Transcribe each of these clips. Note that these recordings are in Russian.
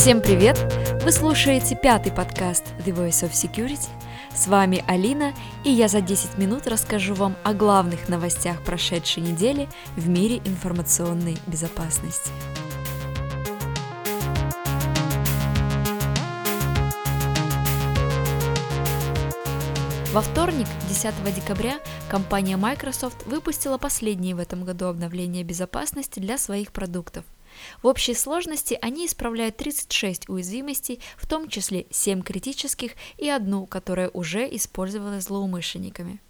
Всем привет! Вы слушаете пятый подкаст The Voice of Security. С вами Алина, и я за 10 минут расскажу вам о главных новостях прошедшей недели в мире информационной безопасности. Во вторник, 10 декабря, компания Microsoft выпустила последние в этом году обновления безопасности для своих продуктов. В общей сложности они исправляют 36 уязвимостей, в том числе 7 критических и одну, которая уже использовалась злоумышленниками.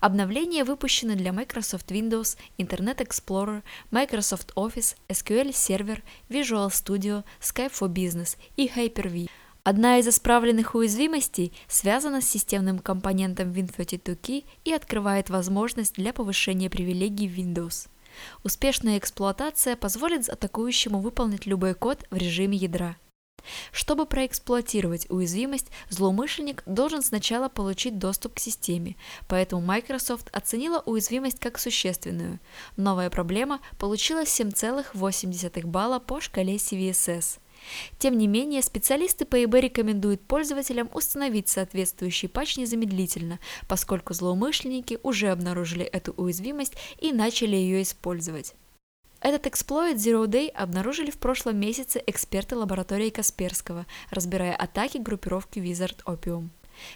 Обновления выпущены для Microsoft Windows, Internet Explorer, Microsoft Office, SQL Server, Visual Studio, Skype for Business и Hyper-V. Одна из исправленных уязвимостей связана с системным компонентом Win32Key и открывает возможность для повышения привилегий в Windows. Успешная эксплуатация позволит атакующему выполнить любой код в режиме ядра. Чтобы проэксплуатировать уязвимость, злоумышленник должен сначала получить доступ к системе, поэтому Microsoft оценила уязвимость как существенную. Новая проблема получила 7,8 балла по шкале CVSS. Тем не менее, специалисты по ИБ рекомендуют пользователям установить соответствующий патч незамедлительно, поскольку злоумышленники уже обнаружили эту уязвимость и начали ее использовать. Этот эксплойт Zero Day обнаружили в прошлом месяце эксперты лаборатории Касперского, разбирая атаки группировки Wizard Opium.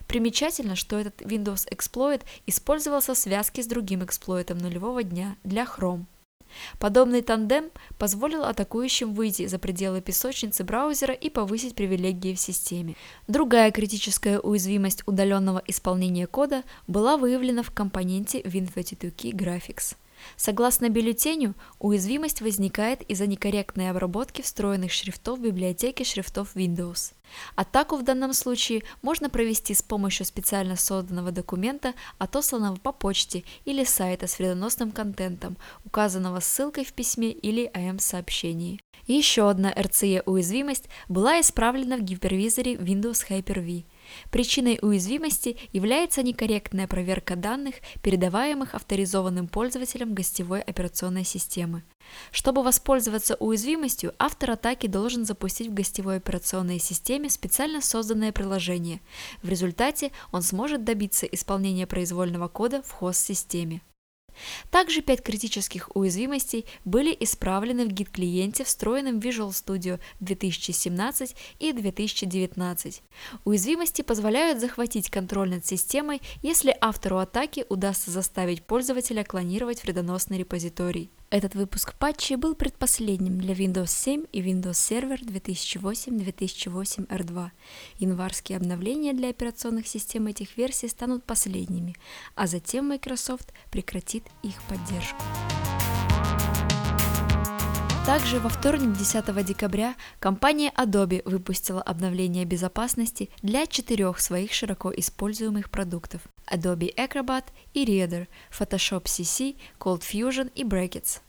Примечательно, что этот Windows Exploit использовался в связке с другим эксплойтом нулевого дня для Chrome. Подобный тандем позволил атакующим выйти за пределы песочницы браузера и повысить привилегии в системе. Другая критическая уязвимость удаленного исполнения кода была выявлена в компоненте Win32Key Graphics. Согласно бюллетеню, уязвимость возникает из-за некорректной обработки встроенных шрифтов в библиотеке шрифтов Windows. Атаку в данном случае можно провести с помощью специально созданного документа, отосланного по почте или сайта с вредоносным контентом, указанного ссылкой в письме или АМ-сообщении. Еще одна RCE уязвимость была исправлена в гипервизоре Windows Hyper-V. Причиной уязвимости является некорректная проверка данных, передаваемых авторизованным пользователям гостевой операционной системы. Чтобы воспользоваться уязвимостью, автор атаки должен запустить в гостевой операционной системе специально созданное приложение. В результате он сможет добиться исполнения произвольного кода в хост-системе. Также пять критических уязвимостей были исправлены в гид-клиенте, встроенном в Visual Studio 2017 и 2019. Уязвимости позволяют захватить контроль над системой, если автору атаки удастся заставить пользователя клонировать вредоносный репозиторий. Этот выпуск патчи был предпоследним для Windows 7 и Windows Server 2008-2008 R2. Январские обновления для операционных систем этих версий станут последними, а затем Microsoft прекратит их поддержку. Также во вторник 10 декабря компания Adobe выпустила обновление безопасности для четырех своих широко используемых продуктов Adobe Acrobat и Reader, Photoshop CC, Cold Fusion и Brackets.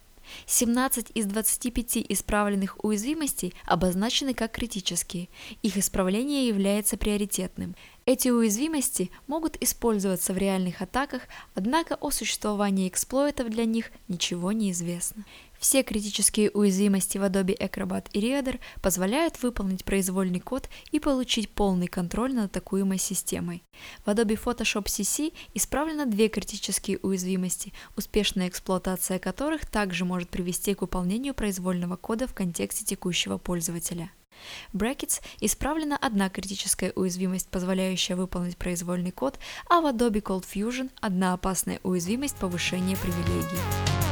17 из 25 исправленных уязвимостей обозначены как критические. Их исправление является приоритетным. Эти уязвимости могут использоваться в реальных атаках, однако о существовании эксплойтов для них ничего не известно. Все критические уязвимости в Adobe Acrobat и Reader позволяют выполнить произвольный код и получить полный контроль над атакуемой системой. В Adobe Photoshop CC исправлено две критические уязвимости, успешная эксплуатация которых также может привести к выполнению произвольного кода в контексте текущего пользователя. Brackets исправлена одна критическая уязвимость, позволяющая выполнить произвольный код, а в Adobe Cold Fusion одна опасная уязвимость повышения привилегий.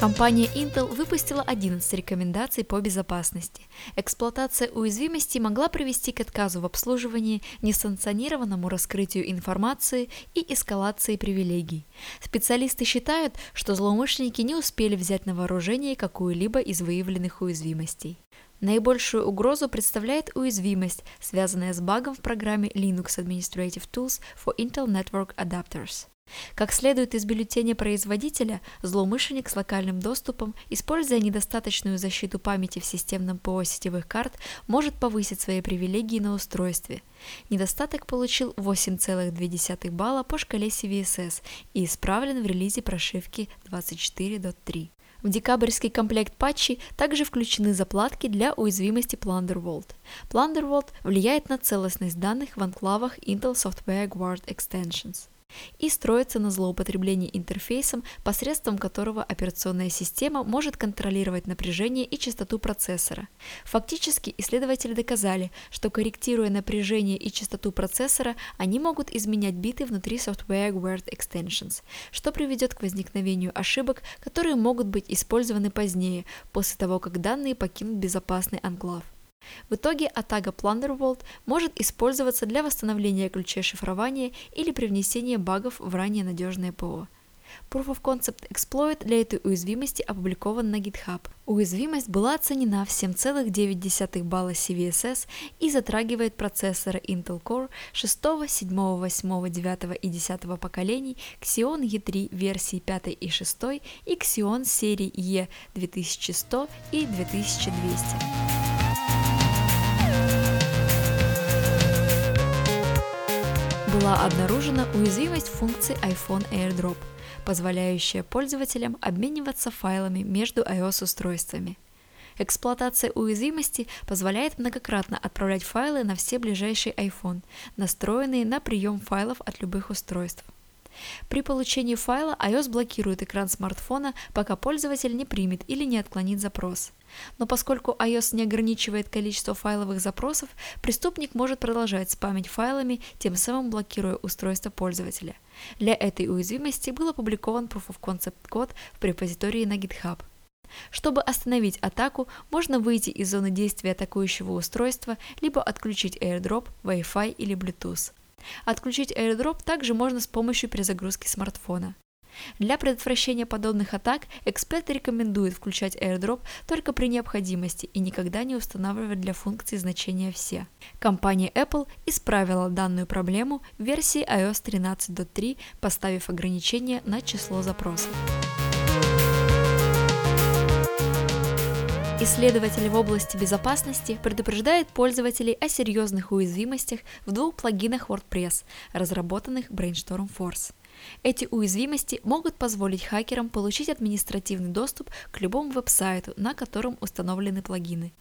Компания Intel выпустила 11 рекомендаций по безопасности. Эксплуатация уязвимости могла привести к отказу в обслуживании, несанкционированному раскрытию информации и эскалации привилегий. Специалисты считают, что злоумышленники не успели взять на вооружение какую-либо из выявленных уязвимостей. Наибольшую угрозу представляет уязвимость, связанная с багом в программе Linux Administrative Tools for Intel Network Adapters. Как следует из бюллетеня производителя, злоумышленник с локальным доступом, используя недостаточную защиту памяти в системном ПО сетевых карт, может повысить свои привилегии на устройстве. Недостаток получил 8,2 балла по шкале CVSS и исправлен в релизе прошивки 24.3. В декабрьский комплект патчей также включены заплатки для уязвимости Plundervault. Plundervault влияет на целостность данных в анклавах Intel Software Guard Extensions и строится на злоупотреблении интерфейсом, посредством которого операционная система может контролировать напряжение и частоту процессора. Фактически исследователи доказали, что корректируя напряжение и частоту процессора, они могут изменять биты внутри Software Word Extensions, что приведет к возникновению ошибок, которые могут быть использованы позднее, после того, как данные покинут безопасный анклав. В итоге атака Plundervault может использоваться для восстановления ключей шифрования или привнесения багов в ранее надежное ПО. Proof of Concept Exploit для этой уязвимости опубликован на GitHub. Уязвимость была оценена в 7,9 балла CVSS и затрагивает процессоры Intel Core 6, 7, 8, 9 и 10 поколений, Xeon E3 версии 5 и 6 и Xeon серии E2100 и 2200. Была обнаружена уязвимость функции iPhone AirDrop, позволяющая пользователям обмениваться файлами между iOS-устройствами. Эксплуатация уязвимости позволяет многократно отправлять файлы на все ближайшие iPhone, настроенные на прием файлов от любых устройств. При получении файла iOS блокирует экран смартфона, пока пользователь не примет или не отклонит запрос. Но поскольку iOS не ограничивает количество файловых запросов, преступник может продолжать спамить файлами, тем самым блокируя устройство пользователя. Для этой уязвимости был опубликован Proof of Concept код в репозитории на GitHub. Чтобы остановить атаку, можно выйти из зоны действия атакующего устройства, либо отключить AirDrop, Wi-Fi или Bluetooth. Отключить AirDrop также можно с помощью перезагрузки смартфона. Для предотвращения подобных атак эксперты рекомендуют включать AirDrop только при необходимости и никогда не устанавливать для функции значения «все». Компания Apple исправила данную проблему в версии iOS 13.3, поставив ограничение на число запросов. Исследователи в области безопасности предупреждают пользователей о серьезных уязвимостях в двух плагинах WordPress, разработанных Brainstorm Force. Эти уязвимости могут позволить хакерам получить административный доступ к любому веб-сайту, на котором установлены плагины.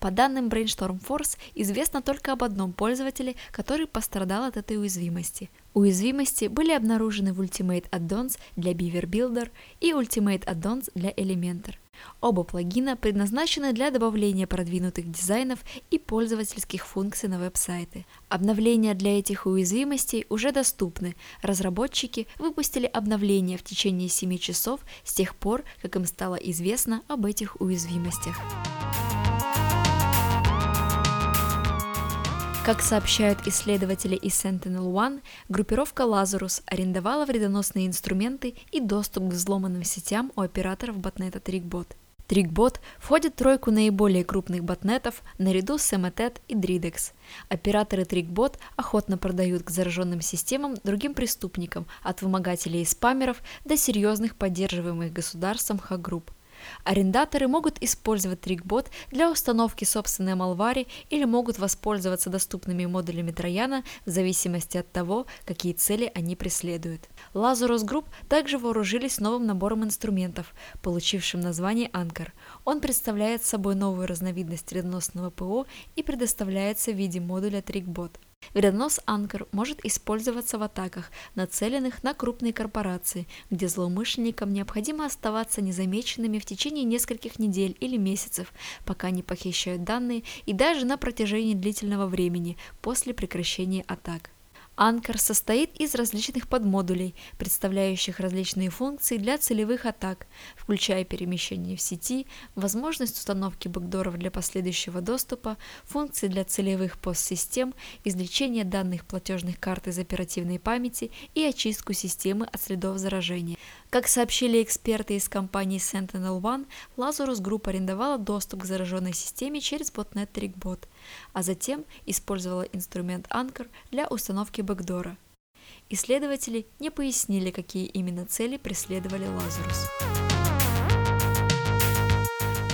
По данным Brainstorm Force, известно только об одном пользователе, который пострадал от этой уязвимости. Уязвимости были обнаружены в Ultimate Addons для Beaver Builder и Ultimate Addons для Elementor. Оба плагина предназначены для добавления продвинутых дизайнов и пользовательских функций на веб-сайты. Обновления для этих уязвимостей уже доступны. Разработчики выпустили обновления в течение 7 часов с тех пор, как им стало известно об этих уязвимостях. Как сообщают исследователи из Sentinel-1, группировка Lazarus арендовала вредоносные инструменты и доступ к взломанным сетям у операторов ботнета Trickbot. Trickbot входит в тройку наиболее крупных ботнетов наряду с Emotet и Dridex. Операторы Trickbot охотно продают к зараженным системам другим преступникам, от вымогателей и спамеров до серьезных поддерживаемых государством хак-групп. Арендаторы могут использовать трикбот для установки собственной малвари или могут воспользоваться доступными модулями Трояна в зависимости от того, какие цели они преследуют. Lazarus Group также вооружились новым набором инструментов, получившим название Anchor. Он представляет собой новую разновидность вредоносного ПО и предоставляется в виде модуля TrickBot. Вредонос Анкер может использоваться в атаках, нацеленных на крупные корпорации, где злоумышленникам необходимо оставаться незамеченными в течение нескольких недель или месяцев, пока не похищают данные и даже на протяжении длительного времени после прекращения атак. Анкер состоит из различных подмодулей, представляющих различные функции для целевых атак, включая перемещение в сети, возможность установки бэкдоров для последующего доступа, функции для целевых постсистем, извлечение данных платежных карт из оперативной памяти и очистку системы от следов заражения. Как сообщили эксперты из компании Sentinel One, Lazarus Group арендовала доступ к зараженной системе через ботнет TrickBot, а затем использовала инструмент Anchor для установки бэкдора. Исследователи не пояснили, какие именно цели преследовали Lazarus.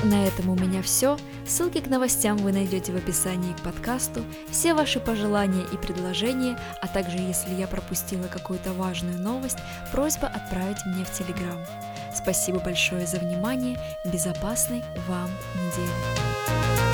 На этом у меня все. Ссылки к новостям вы найдете в описании к подкасту. Все ваши пожелания и предложения, а также если я пропустила какую-то важную новость, просьба отправить мне в Телеграм. Спасибо большое за внимание. Безопасной вам недели.